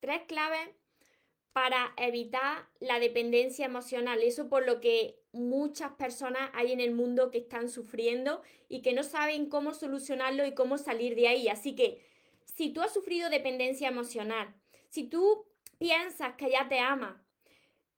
Tres claves para evitar la dependencia emocional. Eso por lo que muchas personas hay en el mundo que están sufriendo y que no saben cómo solucionarlo y cómo salir de ahí. Así que si tú has sufrido dependencia emocional, si tú piensas que ya te ama,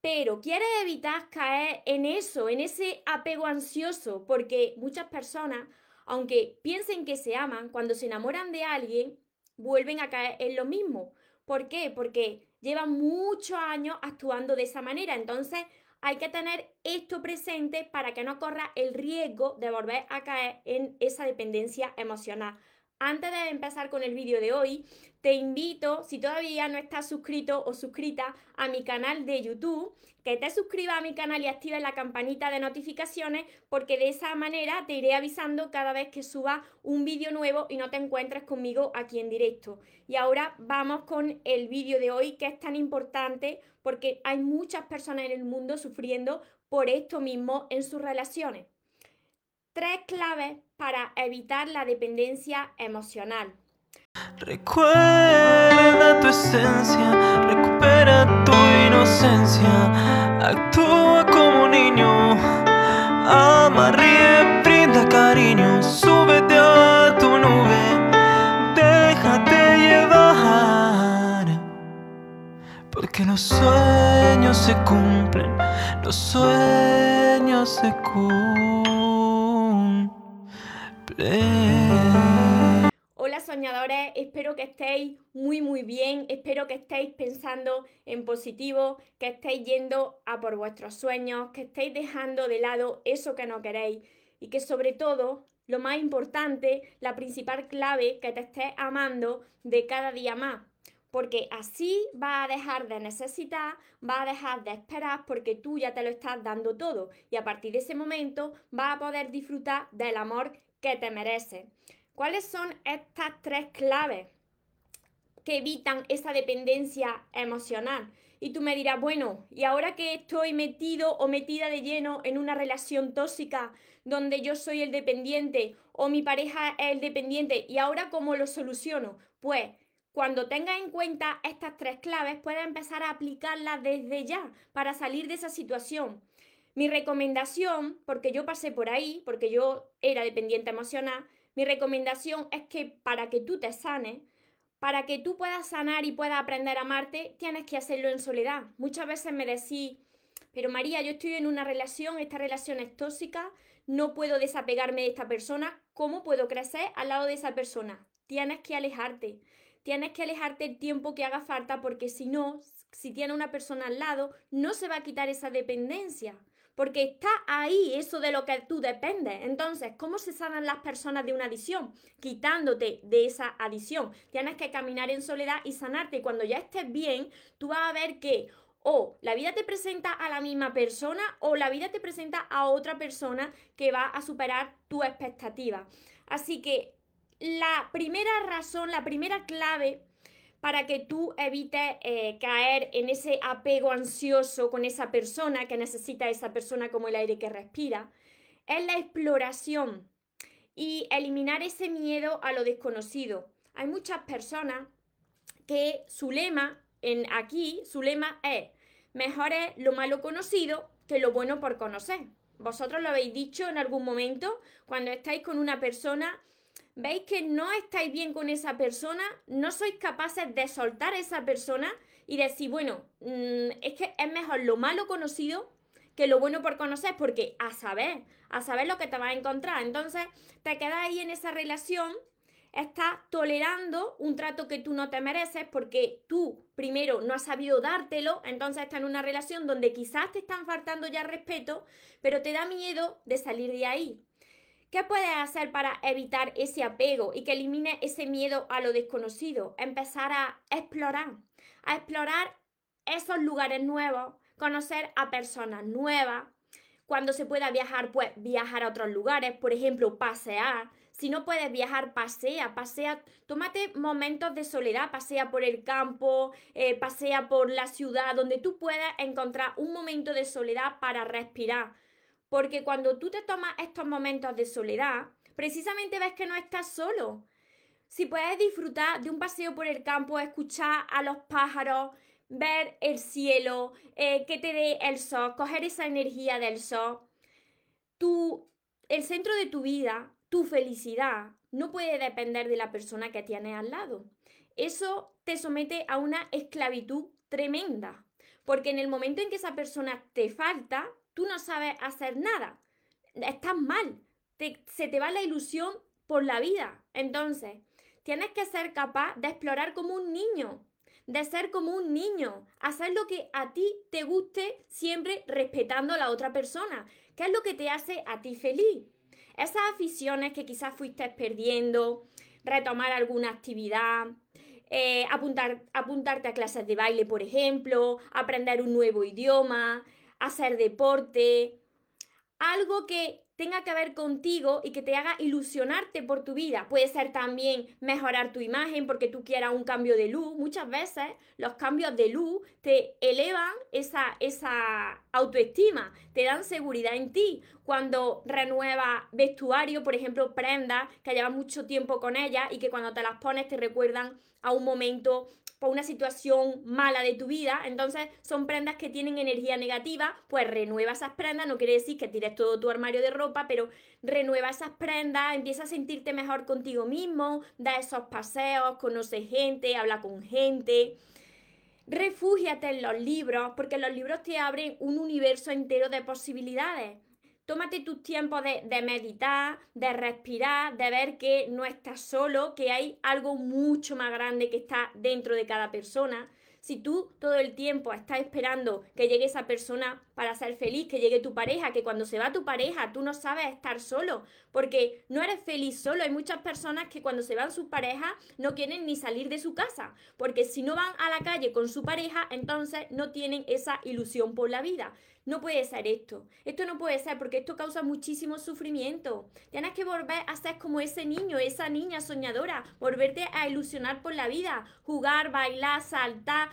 pero quieres evitar caer en eso, en ese apego ansioso, porque muchas personas, aunque piensen que se aman, cuando se enamoran de alguien, vuelven a caer en lo mismo. ¿Por qué? Porque llevan muchos años actuando de esa manera. Entonces, hay que tener esto presente para que no corra el riesgo de volver a caer en esa dependencia emocional. Antes de empezar con el vídeo de hoy, te invito, si todavía no estás suscrito o suscrita a mi canal de YouTube, que te suscribas a mi canal y actives la campanita de notificaciones, porque de esa manera te iré avisando cada vez que suba un vídeo nuevo y no te encuentres conmigo aquí en directo. Y ahora vamos con el vídeo de hoy, que es tan importante porque hay muchas personas en el mundo sufriendo por esto mismo en sus relaciones. Tres claves para evitar la dependencia emocional. Recuerda tu esencia, recupera tu inocencia, actúa como niño, ama, ríe, brinda cariño, súbete a tu nube, déjate llevar, porque los sueños se cumplen, los sueños se cumplen. Hola soñadores, espero que estéis muy muy bien, espero que estéis pensando en positivo, que estéis yendo a por vuestros sueños, que estéis dejando de lado eso que no queréis y que sobre todo, lo más importante, la principal clave, que te estés amando de cada día más. Porque así va a dejar de necesitar, va a dejar de esperar porque tú ya te lo estás dando todo y a partir de ese momento va a poder disfrutar del amor que te mereces. ¿Cuáles son estas tres claves que evitan esa dependencia emocional? Y tú me dirás, bueno, y ahora que estoy metido o metida de lleno en una relación tóxica donde yo soy el dependiente o mi pareja es el dependiente, ¿y ahora cómo lo soluciono? Pues cuando tengas en cuenta estas tres claves, puedes empezar a aplicarlas desde ya para salir de esa situación. Mi recomendación, porque yo pasé por ahí, porque yo era dependiente emocional, mi recomendación es que para que tú te sanes, para que tú puedas sanar y puedas aprender a amarte, tienes que hacerlo en soledad. Muchas veces me decís, pero María, yo estoy en una relación, esta relación es tóxica, no puedo desapegarme de esta persona, ¿cómo puedo crecer al lado de esa persona? Tienes que alejarte, tienes que alejarte el tiempo que haga falta porque si no, si tiene una persona al lado, no se va a quitar esa dependencia porque está ahí eso de lo que tú dependes. Entonces, ¿cómo se sanan las personas de una adicción? Quitándote de esa adicción. Tienes que caminar en soledad y sanarte. Y cuando ya estés bien, tú vas a ver que o la vida te presenta a la misma persona o la vida te presenta a otra persona que va a superar tu expectativa. Así que la primera razón, la primera clave para que tú evites eh, caer en ese apego ansioso con esa persona que necesita esa persona como el aire que respira, es la exploración y eliminar ese miedo a lo desconocido. Hay muchas personas que su lema en aquí, su lema es mejor es lo malo conocido que lo bueno por conocer. Vosotros lo habéis dicho en algún momento cuando estáis con una persona veis que no estáis bien con esa persona, no sois capaces de soltar a esa persona y decir, bueno, mm, es que es mejor lo malo conocido que lo bueno por conocer, porque a saber, a saber lo que te vas a encontrar. Entonces, te quedas ahí en esa relación, estás tolerando un trato que tú no te mereces porque tú primero no has sabido dártelo, entonces estás en una relación donde quizás te están faltando ya respeto, pero te da miedo de salir de ahí. ¿Qué puedes hacer para evitar ese apego y que elimine ese miedo a lo desconocido? Empezar a explorar, a explorar esos lugares nuevos, conocer a personas nuevas. Cuando se pueda viajar, pues viajar a otros lugares, por ejemplo, pasear. Si no puedes viajar, pasea, pasea, tómate momentos de soledad, pasea por el campo, eh, pasea por la ciudad, donde tú puedas encontrar un momento de soledad para respirar porque cuando tú te tomas estos momentos de soledad, precisamente ves que no estás solo. si puedes disfrutar de un paseo por el campo, escuchar a los pájaros, ver el cielo, eh, que te dé el sol, coger esa energía del sol, tu, el centro de tu vida, tu felicidad, no puede depender de la persona que tienes al lado. Eso te somete a una esclavitud tremenda, porque en el momento en que esa persona te falta, tú no sabes hacer nada, estás mal, se te va la ilusión por la vida. Entonces, tienes que ser capaz de explorar como un niño, de ser como un niño, hacer lo que a ti te guste siempre respetando a la otra persona, ¿Qué es lo que te hace a ti feliz. Esas aficiones que quizás fuiste perdiendo, retomar alguna actividad, eh, apuntar, apuntarte a clases de baile, por ejemplo, aprender un nuevo idioma, hacer deporte, algo que tenga que ver contigo y que te haga ilusionarte por tu vida. Puede ser también mejorar tu imagen porque tú quieras un cambio de luz. Muchas veces los cambios de luz te elevan esa, esa autoestima, te dan seguridad en ti. Cuando renuevas vestuario, por ejemplo, prendas que llevas mucho tiempo con ellas y que cuando te las pones te recuerdan a un momento por una situación mala de tu vida, entonces son prendas que tienen energía negativa, pues renueva esas prendas, no quiere decir que tires todo tu armario de ropa, pero renueva esas prendas, empieza a sentirte mejor contigo mismo, da esos paseos, conoce gente, habla con gente. Refúgiate en los libros, porque los libros te abren un universo entero de posibilidades. Tómate tus tiempos de, de, meditar, de respirar, de ver que no estás solo, que hay algo mucho más grande que está dentro de cada persona. Si tú todo el tiempo estás esperando que llegue esa persona para ser feliz, que llegue tu pareja, que cuando se va tu pareja tú no sabes estar solo, porque no eres feliz solo. Hay muchas personas que cuando se van sus parejas no quieren ni salir de su casa, porque si no van a la calle con su pareja, entonces no tienen esa ilusión por la vida. No puede ser esto. Esto no puede ser porque esto causa muchísimo sufrimiento. Tienes que volver a ser como ese niño, esa niña soñadora, volverte a ilusionar por la vida, jugar, bailar, saltar,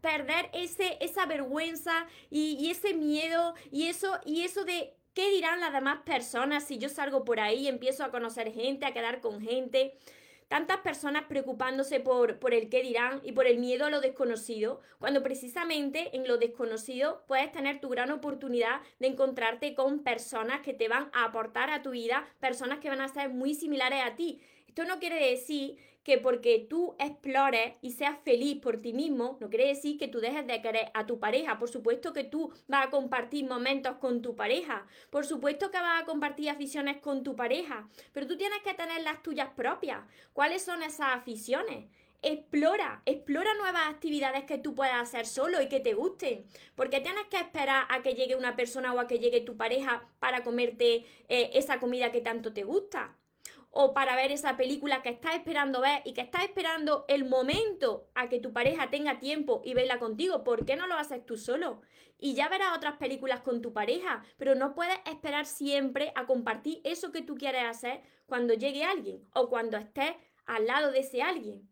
perder ese, esa vergüenza y, y, ese miedo y eso, y eso de qué dirán las demás personas si yo salgo por ahí y empiezo a conocer gente, a quedar con gente tantas personas preocupándose por, por el qué dirán y por el miedo a lo desconocido, cuando precisamente en lo desconocido puedes tener tu gran oportunidad de encontrarte con personas que te van a aportar a tu vida, personas que van a ser muy similares a ti. Esto no quiere decir que porque tú explores y seas feliz por ti mismo, no quiere decir que tú dejes de querer a tu pareja. Por supuesto que tú vas a compartir momentos con tu pareja. Por supuesto que vas a compartir aficiones con tu pareja. Pero tú tienes que tener las tuyas propias. ¿Cuáles son esas aficiones? Explora, explora nuevas actividades que tú puedas hacer solo y que te gusten. Porque tienes que esperar a que llegue una persona o a que llegue tu pareja para comerte eh, esa comida que tanto te gusta o para ver esa película que estás esperando ver y que estás esperando el momento a que tu pareja tenga tiempo y verla contigo. ¿Por qué no lo haces tú solo? Y ya verás otras películas con tu pareja, pero no puedes esperar siempre a compartir eso que tú quieres hacer cuando llegue alguien o cuando estés al lado de ese alguien.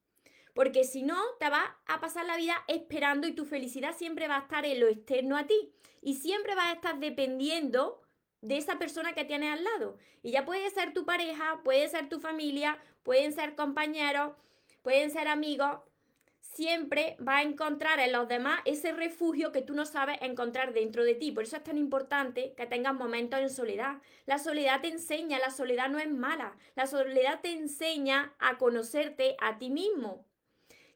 Porque si no, te vas a pasar la vida esperando y tu felicidad siempre va a estar en lo externo a ti. Y siempre vas a estar dependiendo de esa persona que tienes al lado. Y ya puede ser tu pareja, puede ser tu familia, pueden ser compañeros, pueden ser amigos. Siempre va a encontrar en los demás ese refugio que tú no sabes encontrar dentro de ti. Por eso es tan importante que tengas momentos en soledad. La soledad te enseña, la soledad no es mala. La soledad te enseña a conocerte a ti mismo.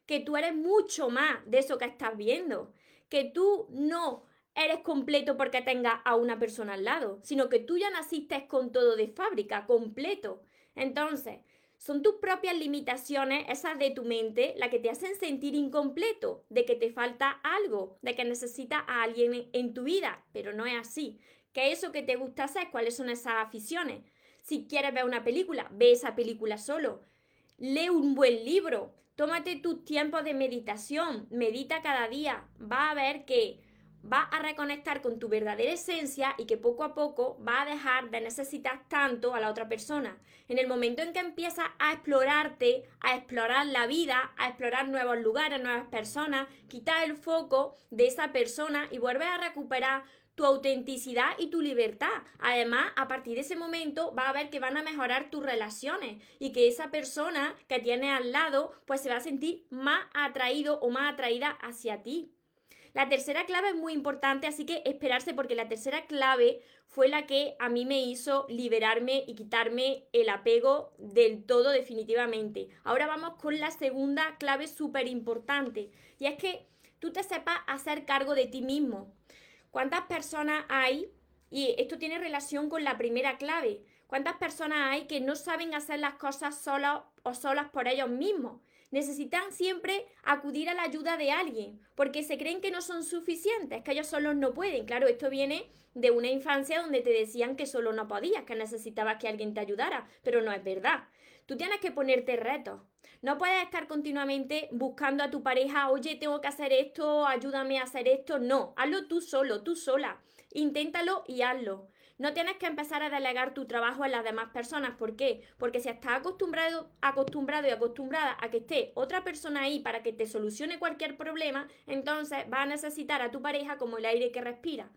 Que tú eres mucho más de eso que estás viendo. Que tú no eres completo porque tengas a una persona al lado, sino que tú ya naciste con todo de fábrica, completo. Entonces, son tus propias limitaciones, esas de tu mente, las que te hacen sentir incompleto, de que te falta algo, de que necesitas a alguien en tu vida, pero no es así. ¿Qué es eso que te gusta hacer? ¿Cuáles son esas aficiones? Si quieres ver una película, ve esa película solo. Lee un buen libro. Tómate tus tiempos de meditación. Medita cada día. Va a ver que va a reconectar con tu verdadera esencia y que poco a poco va a dejar de necesitar tanto a la otra persona. En el momento en que empiezas a explorarte, a explorar la vida, a explorar nuevos lugares, nuevas personas, quitas el foco de esa persona y vuelves a recuperar tu autenticidad y tu libertad. Además, a partir de ese momento va a ver que van a mejorar tus relaciones y que esa persona que tiene al lado pues se va a sentir más atraído o más atraída hacia ti. La tercera clave es muy importante, así que esperarse porque la tercera clave fue la que a mí me hizo liberarme y quitarme el apego del todo definitivamente. Ahora vamos con la segunda clave súper importante y es que tú te sepas hacer cargo de ti mismo. ¿Cuántas personas hay? Y esto tiene relación con la primera clave. ¿Cuántas personas hay que no saben hacer las cosas solas o solas por ellos mismos? Necesitan siempre acudir a la ayuda de alguien, porque se creen que no son suficientes, que ellos solos no pueden. Claro, esto viene de una infancia donde te decían que solo no podías, que necesitabas que alguien te ayudara, pero no es verdad. Tú tienes que ponerte retos. No puedes estar continuamente buscando a tu pareja, oye, tengo que hacer esto, ayúdame a hacer esto. No, hazlo tú solo, tú sola. Inténtalo y hazlo. No tienes que empezar a delegar tu trabajo a las demás personas. ¿Por qué? Porque si estás acostumbrado, acostumbrado y acostumbrada a que esté otra persona ahí para que te solucione cualquier problema, entonces vas a necesitar a tu pareja como el aire que respira.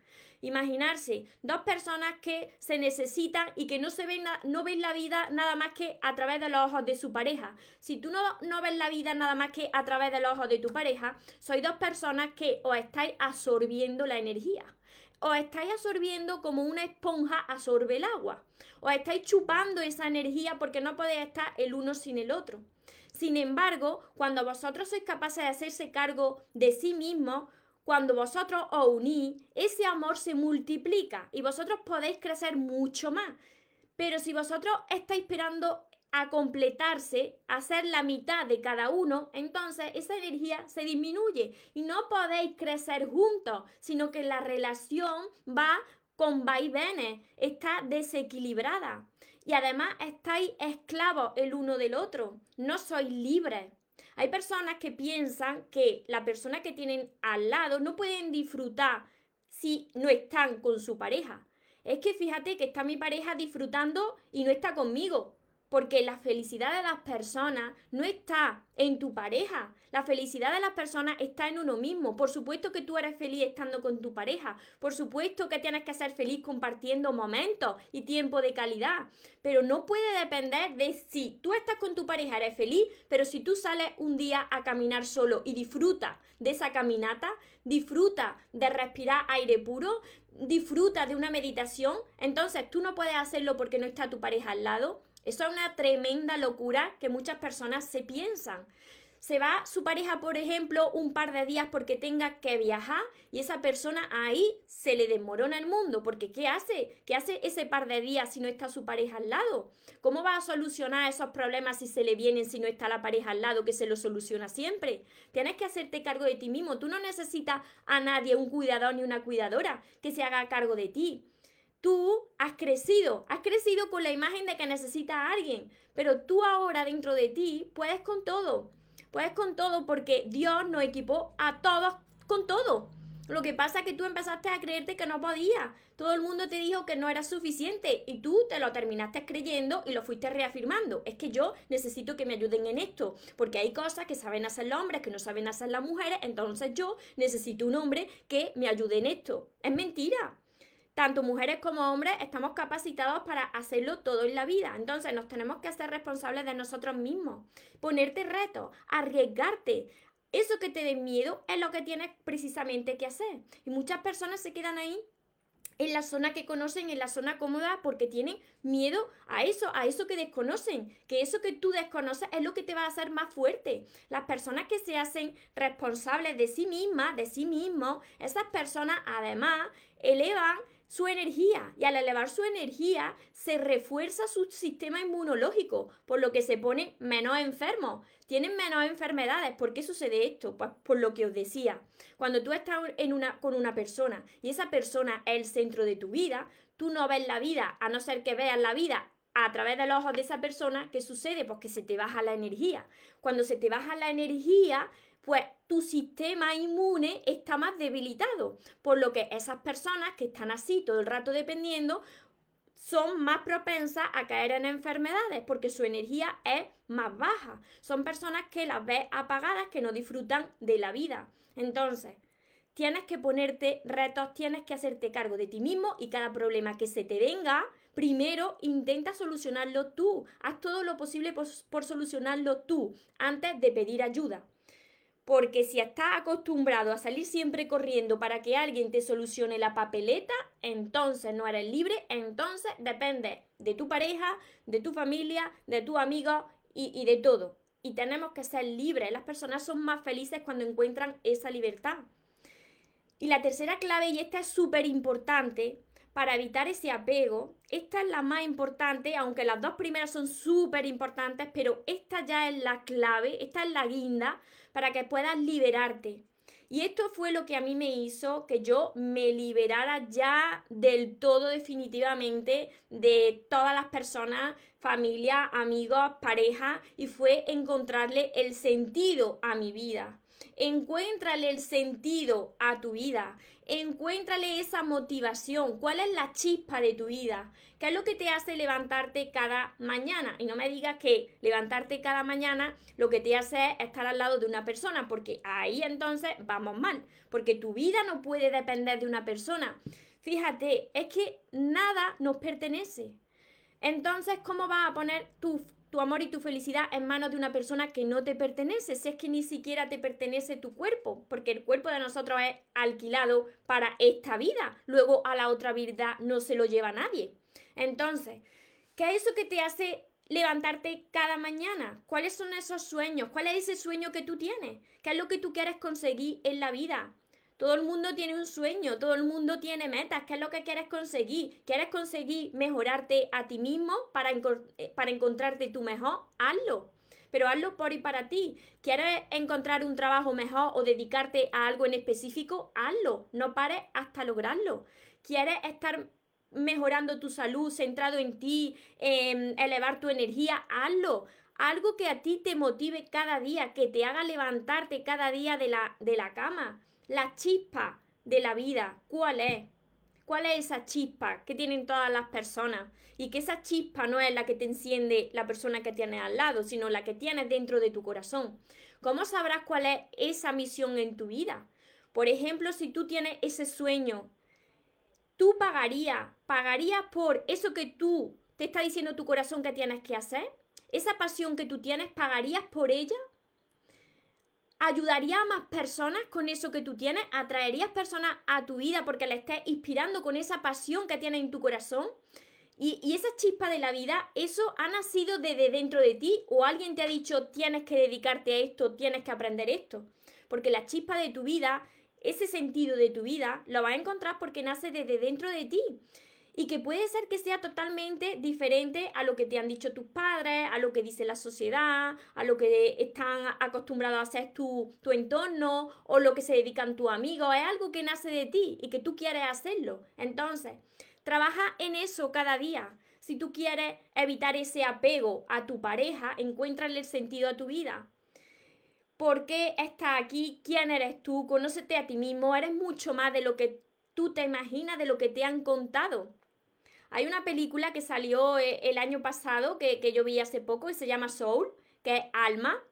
Imaginarse dos personas que se necesitan y que no se ven, no ven la vida nada más que a través de los ojos de su pareja. Si tú no, no ves la vida nada más que a través de los ojos de tu pareja, sois dos personas que os estáis absorbiendo la energía os estáis absorbiendo como una esponja absorbe el agua. Os estáis chupando esa energía porque no podéis estar el uno sin el otro. Sin embargo, cuando vosotros sois capaces de hacerse cargo de sí mismos, cuando vosotros os unís, ese amor se multiplica y vosotros podéis crecer mucho más. Pero si vosotros estáis esperando a completarse, a ser la mitad de cada uno, entonces esa energía se disminuye y no podéis crecer juntos, sino que la relación va con vaivenes, está desequilibrada. Y además estáis esclavos el uno del otro, no sois libres. Hay personas que piensan que la persona que tienen al lado no pueden disfrutar si no están con su pareja. Es que fíjate que está mi pareja disfrutando y no está conmigo. Porque la felicidad de las personas no está en tu pareja. La felicidad de las personas está en uno mismo. Por supuesto que tú eres feliz estando con tu pareja. Por supuesto que tienes que ser feliz compartiendo momentos y tiempo de calidad. Pero no puede depender de si tú estás con tu pareja, eres feliz, pero si tú sales un día a caminar solo y disfrutas de esa caminata, disfruta de respirar aire puro, disfruta de una meditación, entonces tú no puedes hacerlo porque no está tu pareja al lado eso es una tremenda locura que muchas personas se piensan. Se va su pareja, por ejemplo, un par de días porque tenga que viajar y esa persona ahí se le desmorona el mundo, porque ¿qué hace? ¿Qué hace ese par de días si no está su pareja al lado? ¿Cómo va a solucionar esos problemas si se le vienen si no está la pareja al lado, que se lo soluciona siempre? Tienes que hacerte cargo de ti mismo. Tú no necesitas a nadie, un cuidador ni una cuidadora, que se haga cargo de ti tú has crecido, has crecido con la imagen de que necesitas a alguien, pero tú ahora dentro de ti puedes con todo, puedes con todo porque Dios nos equipó a todos con todo. Lo que pasa es que tú empezaste a creerte que no podías. Todo el mundo te dijo que no era suficiente y tú te lo terminaste creyendo y lo fuiste reafirmando. Es que yo necesito que me ayuden en esto, porque hay cosas que saben hacer los hombres que no saben hacer las mujeres, entonces yo necesito un hombre que me ayude en esto. Es mentira tanto mujeres como hombres estamos capacitados para hacerlo todo en la vida. Entonces nos tenemos que hacer responsables de nosotros mismos, ponerte retos, arriesgarte. Eso que te dé miedo es lo que tienes precisamente que hacer. Y muchas personas se quedan ahí en la zona que conocen, en la zona cómoda, porque tienen miedo a eso, a eso que desconocen, que eso que tú desconoces es lo que te va a hacer más fuerte. Las personas que se hacen responsables de sí mismas, de sí mismos, esas personas además elevan su energía y al elevar su energía se refuerza su sistema inmunológico, por lo que se pone menos enfermo, tienen menos enfermedades. ¿Por qué sucede esto? Pues por lo que os decía. Cuando tú estás en una, con una persona y esa persona es el centro de tu vida, tú no ves la vida, a no ser que veas la vida a través de los ojos de esa persona, ¿qué sucede? Pues que se te baja la energía. Cuando se te baja la energía, pues tu sistema inmune está más debilitado, por lo que esas personas que están así todo el rato dependiendo son más propensas a caer en enfermedades porque su energía es más baja. Son personas que las ves apagadas, que no disfrutan de la vida. Entonces, tienes que ponerte retos, tienes que hacerte cargo de ti mismo y cada problema que se te venga, primero intenta solucionarlo tú. Haz todo lo posible por, por solucionarlo tú antes de pedir ayuda. Porque si estás acostumbrado a salir siempre corriendo para que alguien te solucione la papeleta, entonces no eres libre, entonces depende de tu pareja, de tu familia, de tu amigo y, y de todo. Y tenemos que ser libres. Las personas son más felices cuando encuentran esa libertad. Y la tercera clave, y esta es súper importante, para evitar ese apego. Esta es la más importante, aunque las dos primeras son súper importantes, pero esta ya es la clave, esta es la guinda para que puedas liberarte. Y esto fue lo que a mí me hizo que yo me liberara ya del todo definitivamente de todas las personas, familia, amigos, pareja, y fue encontrarle el sentido a mi vida. Encuéntrale el sentido a tu vida. Encuéntrale esa motivación. ¿Cuál es la chispa de tu vida? ¿Qué es lo que te hace levantarte cada mañana? Y no me digas que levantarte cada mañana lo que te hace es estar al lado de una persona, porque ahí entonces vamos mal, porque tu vida no puede depender de una persona. Fíjate, es que nada nos pertenece. Entonces, ¿cómo vas a poner tu tu amor y tu felicidad en manos de una persona que no te pertenece, si es que ni siquiera te pertenece tu cuerpo, porque el cuerpo de nosotros es alquilado para esta vida, luego a la otra vida no se lo lleva nadie. Entonces, ¿qué es eso que te hace levantarte cada mañana? ¿Cuáles son esos sueños? ¿Cuál es ese sueño que tú tienes? ¿Qué es lo que tú quieres conseguir en la vida? Todo el mundo tiene un sueño, todo el mundo tiene metas. ¿Qué es lo que quieres conseguir? ¿Quieres conseguir mejorarte a ti mismo para, eh, para encontrarte tú mejor? Hazlo. Pero hazlo por y para ti. ¿Quieres encontrar un trabajo mejor o dedicarte a algo en específico? Hazlo. No pares hasta lograrlo. ¿Quieres estar mejorando tu salud, centrado en ti, elevar tu energía? Hazlo algo que a ti te motive cada día, que te haga levantarte cada día de la, de la cama. La chispa de la vida, ¿cuál es? ¿Cuál es esa chispa que tienen todas las personas? Y que esa chispa no es la que te enciende la persona que tienes al lado, sino la que tienes dentro de tu corazón. ¿Cómo sabrás cuál es esa misión en tu vida? Por ejemplo, si tú tienes ese sueño, tú pagarías, pagarías por eso que tú te está diciendo tu corazón que tienes que hacer, esa pasión que tú tienes, pagarías por ella ayudaría a más personas con eso que tú tienes, atraerías personas a tu vida porque le estés inspirando con esa pasión que tienes en tu corazón. Y, y, esa chispa de la vida, eso ha nacido desde dentro de ti o alguien te ha dicho tienes que dedicarte a esto, tienes que aprender esto. Porque la chispa de tu vida, ese sentido de tu vida, lo vas a encontrar porque nace desde dentro de ti y que puede ser que sea totalmente diferente a lo que te han dicho tus padres, a lo que dice la sociedad, a lo que están acostumbrados a hacer tu, tu entorno o lo que se dedican tus amigos. Es algo que nace de ti y que tú quieres hacerlo. Entonces, trabaja en eso cada día. Si tú quieres evitar ese apego a tu pareja, encuéntrale el sentido a tu vida. ¿Por qué estás aquí? ¿Quién eres tú? Conócete a ti mismo. Eres mucho más de lo que tú te imaginas, de lo que te han contado. Hay una película que salió eh, el año pasado, que, yo vi hace poco, y se llama Soul, que es Alma.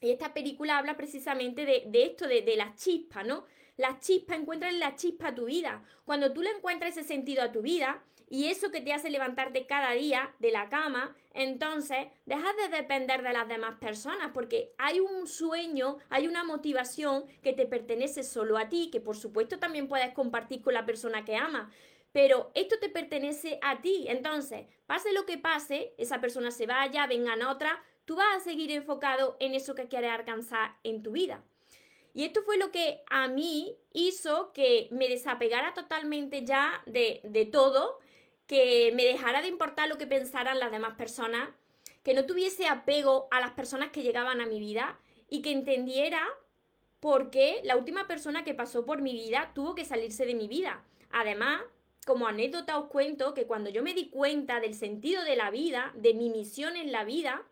Y esta película habla precisamente de, esto, de, la chispa, ¿no? La chispa, encuentra la chispa a tu vida. Cuando tú le encuentras ese sentido a tu vida y eso que te hace levantarte cada día de la cama, entonces dejas de depender de las demás personas porque hay un sueño, hay una motivación que te pertenece solo a ti, que por supuesto también puedes compartir con la persona que amas pero esto te pertenece a ti. Entonces, pase lo que pase, esa persona se vaya, vengan otra, tú vas a seguir enfocado en eso que quieres alcanzar en tu vida. Y esto fue lo que a mí hizo que me desapegara totalmente ya de, de todo, que me dejara de importar lo que pensaran las demás personas, que no tuviese apego a las personas que llegaban a mi vida y que entendiera por qué la última persona que pasó por mi vida tuvo que salirse de mi vida. Además, como anécdota os cuento que cuando yo me di cuenta del sentido de la vida, de mi misión en la vida,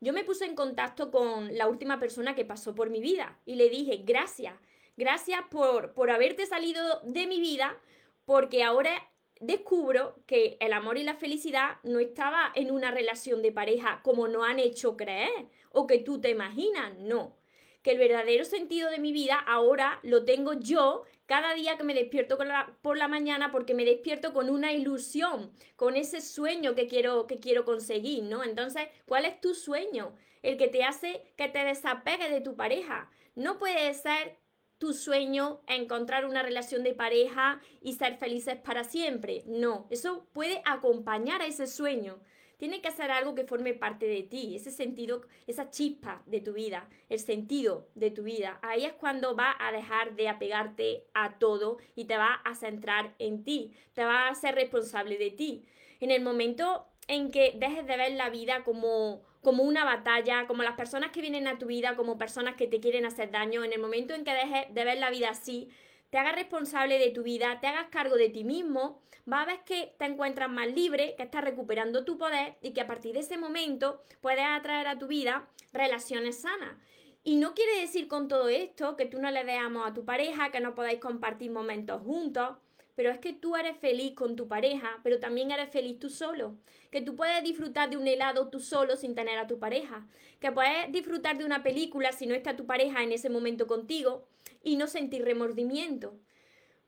yo me puse en contacto con la última persona que pasó por mi vida y le dije, gracias, gracias por, por haberte salido de mi vida, porque ahora descubro que el amor y la felicidad no estaba en una relación de pareja como nos han hecho creer o que tú te imaginas, no que el verdadero sentido de mi vida ahora lo tengo yo cada día que me despierto por la mañana porque me despierto con una ilusión, con ese sueño que quiero, que quiero conseguir, ¿no? Entonces, ¿cuál es tu sueño? El que te hace que te desapegues de tu pareja. No puede ser tu sueño encontrar una relación de pareja y ser felices para siempre. No, eso puede acompañar a ese sueño. Tiene que ser algo que forme parte de ti, ese sentido, esa chispa de tu vida, el sentido de tu vida. Ahí es cuando va a dejar de apegarte a todo y te va a centrar en ti, te va a ser responsable de ti. En el momento en que dejes de ver la vida como como una batalla, como las personas que vienen a tu vida, como personas que te quieren hacer daño, en el momento en que dejes de ver la vida así, te hagas responsable de tu vida, te hagas cargo de ti mismo, vas a ver que te encuentras más libre, que estás recuperando tu poder y que a partir de ese momento puedes atraer a tu vida relaciones sanas. Y no quiere decir con todo esto que tú no le veamos a tu pareja, que no podáis compartir momentos juntos, pero es que tú eres feliz con tu pareja, pero también eres feliz tú solo. Que tú puedes disfrutar de un helado tú solo sin tener a tu pareja. Que puedes disfrutar de una película si no está tu pareja en ese momento contigo y no sentir remordimiento.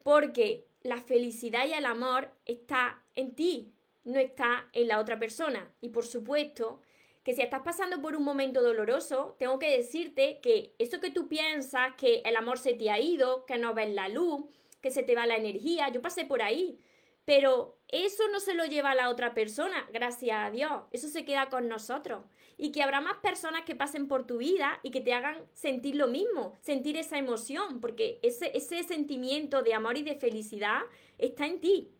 Porque la felicidad y el amor está en ti, no está en la otra persona. Y por supuesto que si estás pasando por un momento doloroso, tengo que decirte que eso que tú piensas, que el amor se te ha ido, que no ves la luz, que se te va la energía, yo pasé por ahí, pero eso no se lo lleva a la otra persona, gracias a Dios, eso se queda con nosotros. Y que habrá más personas que pasen por tu vida y que te hagan sentir lo mismo, sentir esa emoción, porque ese, ese sentimiento de amor y de felicidad está en ti.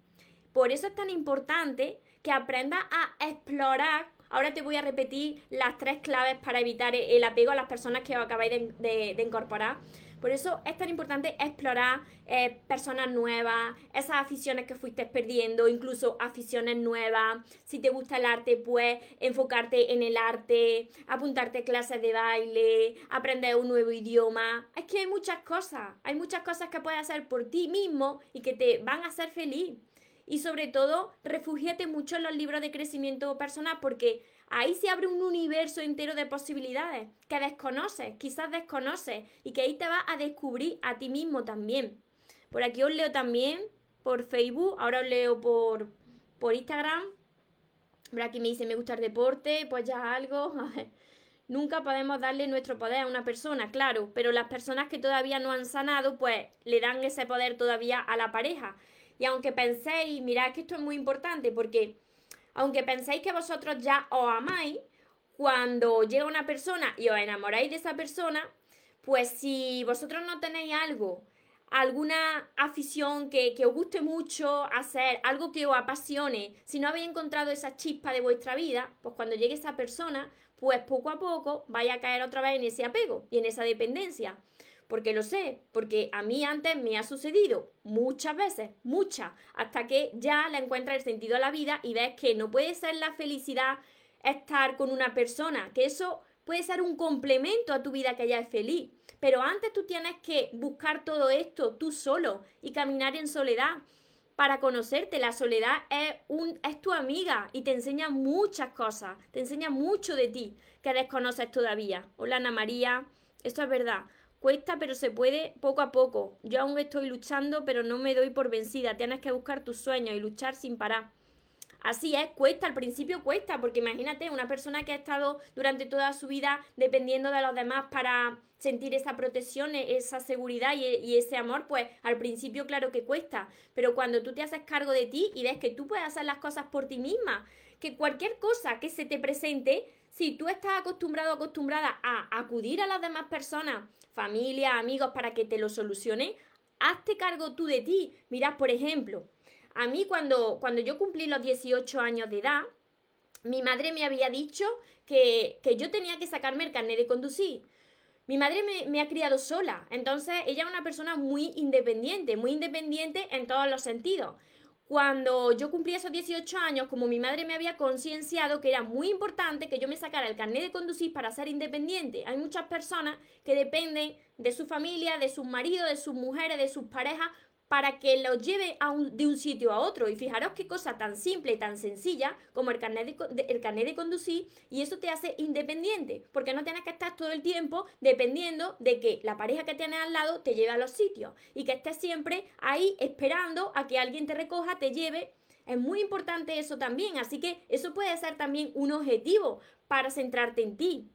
Por eso es tan importante que aprendas a explorar Ahora te voy a repetir las tres claves para evitar el apego a las personas que os acabáis de, de incorporar. Por eso es tan importante explorar eh, personas nuevas, esas aficiones que fuiste perdiendo, incluso aficiones nuevas. Si te gusta el arte, pues enfocarte en el arte, apuntarte a clases de baile, aprender un nuevo idioma. Es que hay muchas cosas, hay muchas cosas que puedes hacer por ti mismo y que te van a hacer feliz. Y sobre todo, refúgiate mucho en los libros de crecimiento personal porque Ahí se abre un universo entero de posibilidades que desconoces, quizás desconoces, y que ahí te vas a descubrir a ti mismo también. Por aquí os leo también por Facebook, ahora os leo por, por Instagram. Por aquí me dice, me gusta el deporte, pues ya algo. Nunca podemos darle nuestro poder a una persona, claro, pero las personas que todavía no han sanado, pues le dan ese poder todavía a la pareja. Y aunque penséis, mirad que esto es muy importante porque aunque penséis que vosotros ya os amáis, cuando llega una persona y os enamoráis de esa persona, pues si vosotros no tenéis algo, alguna afición que, os guste mucho hacer, algo que os apasione, si no habéis encontrado esa chispa de vuestra vida, pues cuando llegue esa persona, pues poco a poco vaya a caer otra vez en ese apego y en esa dependencia porque lo sé, porque a mí antes me ha sucedido muchas veces, muchas, hasta que ya le encuentras el sentido a la vida y ves que no puede ser la felicidad estar con una persona, que eso puede ser un complemento a tu vida que ya es feliz. Pero antes tú tienes que buscar todo esto tú solo y caminar en soledad para conocerte. La soledad es, un, es tu amiga y te enseña muchas cosas, te enseña mucho de ti que desconoces todavía. Hola Ana María, esto es verdad. Cuesta, pero se puede poco a poco. Yo aún estoy luchando, pero no me doy por vencida. Tienes que buscar tus sueños y luchar sin parar. Así es, cuesta, al principio cuesta, porque imagínate una persona que ha estado durante toda su vida dependiendo de los demás para sentir esa protección, e-, esa seguridad y, y, ese amor, pues al principio claro que cuesta, pero cuando tú te haces cargo de ti y ves que tú puedes hacer las cosas por ti misma, que cualquier cosa que se te presente, si tú estás acostumbrado acostumbrada a acudir a las demás personas, familia, amigos, para que te lo solucione, hazte cargo tú de ti. Mirad, por ejemplo, a mí cuando, cuando yo cumplí los 18 años de edad, mi madre me había dicho que, yo tenía que sacarme el carnet de conducir. Mi madre me, me, ha criado sola, entonces ella es una persona muy independiente, muy independiente en todos los sentidos cuando yo cumplí esos 18 años, como mi madre me había concienciado que era muy importante que yo me sacara el carnet de conducir para ser independiente. Hay muchas personas que dependen de su familia, de sus maridos, de sus mujeres, de sus parejas para que los lleve de un sitio a otro. Y fijaros qué cosa tan simple, tan sencilla como el carnet de, el carnet de conducir y eso te hace independiente, porque no tienes que estar todo el tiempo dependiendo de que la pareja que tienes al lado te lleve a los sitios y que estés siempre ahí esperando a que alguien te recoja, te lleve. Es muy importante eso también, así que eso puede ser también un objetivo para centrarte en ti.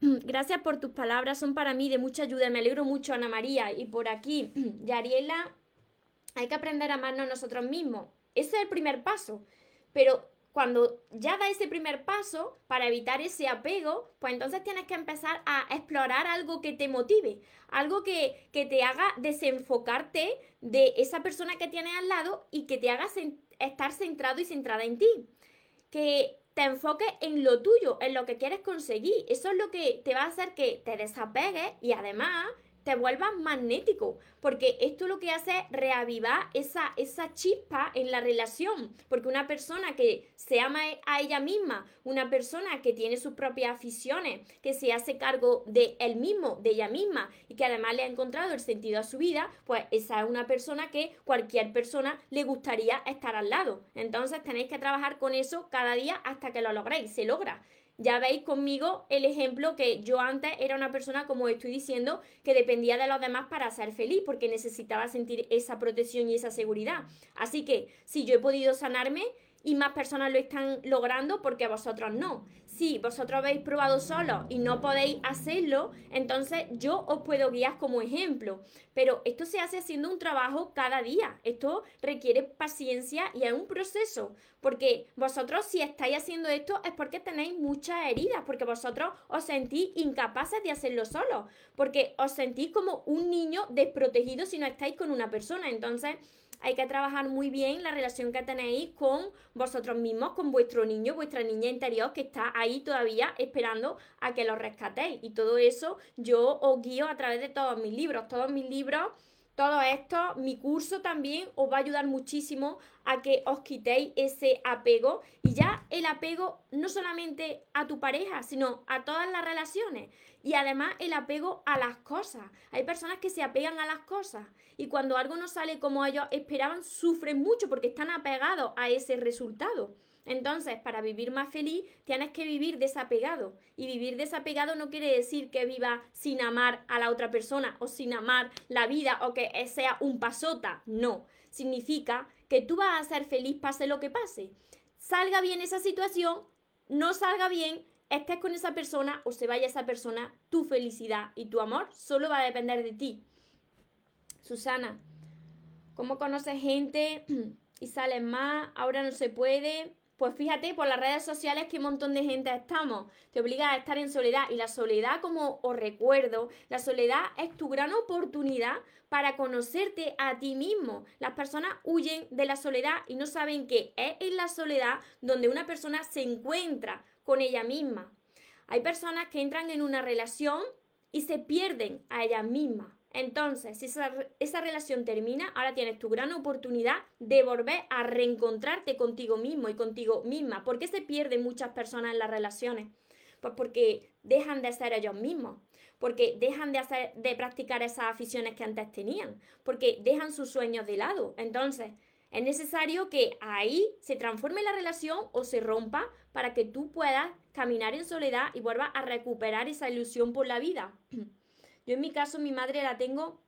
Gracias por tus palabras, son para mí de mucha ayuda. Me alegro mucho, Ana María. Y por aquí, Yariela, hay que aprender a amarnos nosotros mismos. Ese es el primer paso. Pero cuando ya da ese primer paso para evitar ese apego, pues entonces tienes que empezar a explorar algo que te motive, algo que, que te haga desenfocarte de esa persona que tienes al lado y que te haga estar centrado y centrada en ti. Que te enfoques en lo tuyo, en lo que quieres conseguir. Eso es lo que te va a hacer que te desapegues y además te vuelvas magnético, porque esto lo que hace es reavivar esa, esa chispa en la relación, porque una persona que se ama a ella misma, una persona que tiene sus propias aficiones, que se hace cargo de él mismo, de ella misma, y que además le ha encontrado el sentido a su vida, pues esa es una persona que cualquier persona le gustaría estar al lado. Entonces tenéis que trabajar con eso cada día hasta que lo logréis, se logra. Ya veis conmigo el ejemplo que yo antes era una persona, como estoy diciendo, que dependía de los demás para ser feliz, porque necesitaba sentir esa protección y esa seguridad. Así que si yo he podido sanarme, y más personas lo están logrando porque vosotros no. Si vosotros habéis probado solo y no podéis hacerlo, entonces yo os puedo guiar como ejemplo. Pero esto se hace haciendo un trabajo cada día. Esto requiere paciencia y es un proceso. Porque vosotros si estáis haciendo esto es porque tenéis muchas heridas, porque vosotros os sentís incapaces de hacerlo solo, porque os sentís como un niño desprotegido si no estáis con una persona. Entonces hay que trabajar muy bien la relación que tenéis con vosotros mismos, con vuestro niño, vuestra niña interior que está ahí todavía esperando a que lo rescatéis. Y todo eso yo os guío a través de todos mis libros. Todos mis libros todo esto, mi curso también os va a ayudar muchísimo a que os quitéis ese apego y ya el apego no solamente a tu pareja, sino a todas las relaciones y además el apego a las cosas. Hay personas que se apegan a las cosas y cuando algo no sale como ellos esperaban, sufren mucho porque están apegados a ese resultado. Entonces, para vivir más feliz, tienes que vivir desapegado. Y vivir desapegado no quiere decir que viva sin amar a la otra persona o sin amar la vida o que sea un pasota. No. Significa que tú vas a ser feliz pase lo que pase. Salga bien esa situación, no salga bien, estés con esa persona o se vaya esa persona, tu felicidad y tu amor solo va a depender de ti. Susana, ¿cómo conoces gente y sales más? Ahora no se puede. Pues fíjate, por las redes sociales qué montón de gente estamos. Te obliga a estar en soledad. Y la soledad, como os recuerdo, la soledad es tu gran oportunidad para conocerte a ti mismo. Las personas huyen de la soledad y no saben que es en la soledad donde una persona se encuentra con ella misma. Hay personas que entran en una relación y se pierden a ellas mismas. Entonces, si esa, relación termina, ahora tienes tu gran oportunidad de volver a reencontrarte contigo mismo y contigo misma. ¿Por qué se pierden muchas personas en las relaciones? Pues porque dejan de ser ellos mismos, porque dejan de, de practicar esas aficiones que antes tenían, porque dejan sus sueños de lado. Entonces, es necesario que ahí se transforme la relación o se rompa para que tú puedas caminar en soledad y vuelvas a recuperar esa ilusión por la vida. Yo en mi caso, mi madre la tengo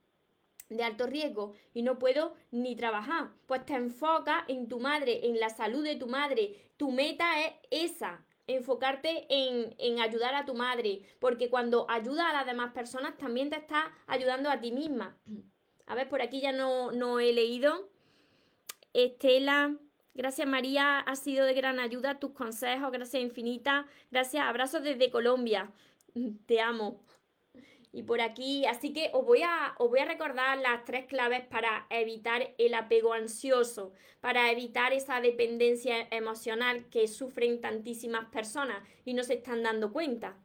de alto riesgo y no puedo ni trabajar. Pues te enfoca en tu madre, en la salud de tu madre. Tu meta es esa, enfocarte en, en, ayudar a tu madre, porque cuando ayuda a las demás personas también te está ayudando a ti misma. A ver, por aquí ya no, no he leído. Estela, gracias María, ha sido de gran ayuda tus consejos, gracias infinita, gracias, abrazos desde Colombia, te amo. Y por aquí, así que os voy, a, os voy a recordar las tres claves para evitar el apego ansioso, para evitar esa dependencia emocional que sufren tantísimas personas y no se están dando cuenta.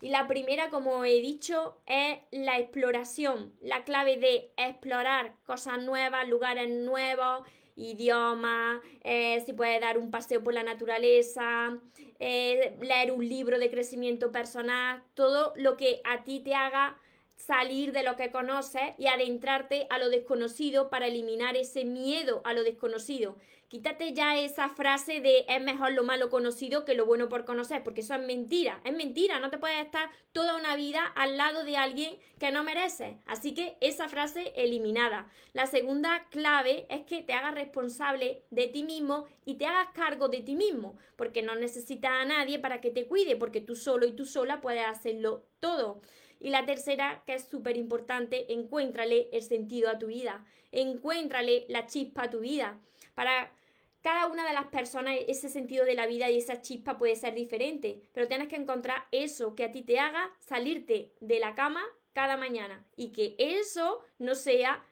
Y la primera, como he dicho, es la exploración, la clave de explorar cosas nuevas, lugares nuevos, idiomas, eh, si puedes dar un paseo por la naturaleza, eh, leer un libro de crecimiento personal, todo lo que a ti te haga salir de lo que conoces y adentrarte a lo desconocido para eliminar ese miedo a lo desconocido. Quítate ya esa frase de es mejor lo malo conocido que lo bueno por conocer, porque eso es mentira, es mentira, no te puedes estar toda una vida al lado de alguien que no mereces. Así que esa frase eliminada. La segunda clave es que te hagas responsable de ti mismo y te hagas cargo de ti mismo, porque no necesitas a nadie para que te cuide, porque tú solo y tú sola puedes hacerlo todo. Y la tercera, que es súper importante, encuéntrale el sentido a tu vida, encuéntrale la chispa a tu vida. Para cada una de las personas ese sentido de la vida y esa chispa puede ser diferente, pero tienes que encontrar eso que a ti te haga salirte de la cama cada mañana y que eso no sea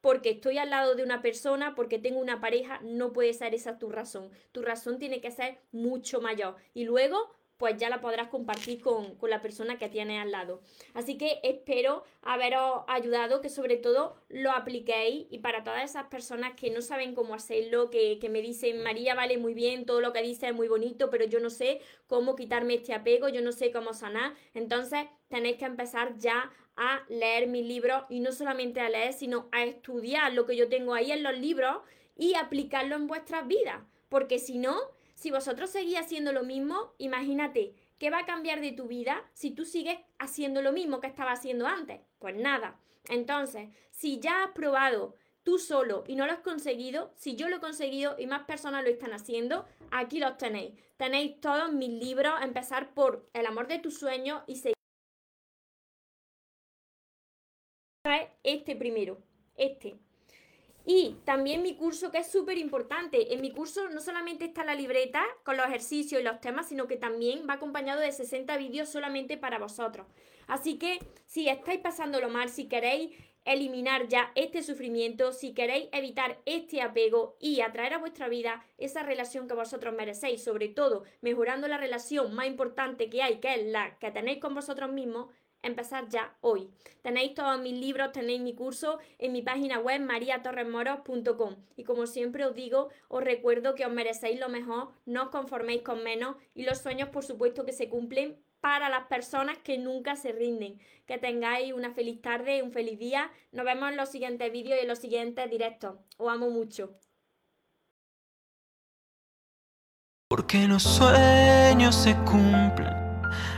porque estoy al lado de una persona, porque tengo una pareja, no puede ser esa tu razón. Tu razón tiene que ser mucho mayor. Y luego pues ya la podrás compartir con, la persona que tienes al lado. Así que espero haberos ayudado, que sobre todo lo apliquéis y para todas esas personas que no saben cómo hacerlo, que, que me dicen, María, vale muy bien, todo lo que dice es muy bonito, pero yo no sé cómo quitarme este apego, yo no sé cómo sanar, entonces tenéis que empezar ya a leer mis libros y no solamente a leer, sino a estudiar lo que yo tengo ahí en los libros y aplicarlo en vuestras vidas, porque si no, si vosotros seguís haciendo lo mismo, imagínate, ¿qué va a cambiar de tu vida si tú sigues haciendo lo mismo que estabas haciendo antes? Pues nada. Entonces, si ya has probado tú solo y no lo has conseguido, si yo lo he conseguido y más personas lo están haciendo, aquí los tenéis. Tenéis todos mis libros, empezar por El amor de tus sueños y seguir. Este primero, este. Y también mi curso, que es súper importante. En mi curso no solamente está la libreta con los ejercicios y los temas, sino que también va acompañado de 60 vídeos solamente para vosotros. Así que si estáis pasándolo mal, si queréis eliminar ya este sufrimiento, si queréis evitar este apego y atraer a vuestra vida esa relación que vosotros merecéis, sobre todo mejorando la relación más importante que hay, que es la que tenéis con vosotros mismos, empezar ya hoy. Tenéis todos mis libros, tenéis mi curso en mi página web mariatorremoros.com y como siempre os digo, os recuerdo que os merecéis lo mejor, no os conforméis con menos y los sueños por supuesto que se cumplen para las personas que nunca se rinden. Que tengáis una feliz tarde, un feliz día. Nos vemos en los siguientes vídeos y en los siguientes directos. Os amo mucho. Porque los sueños se cumplen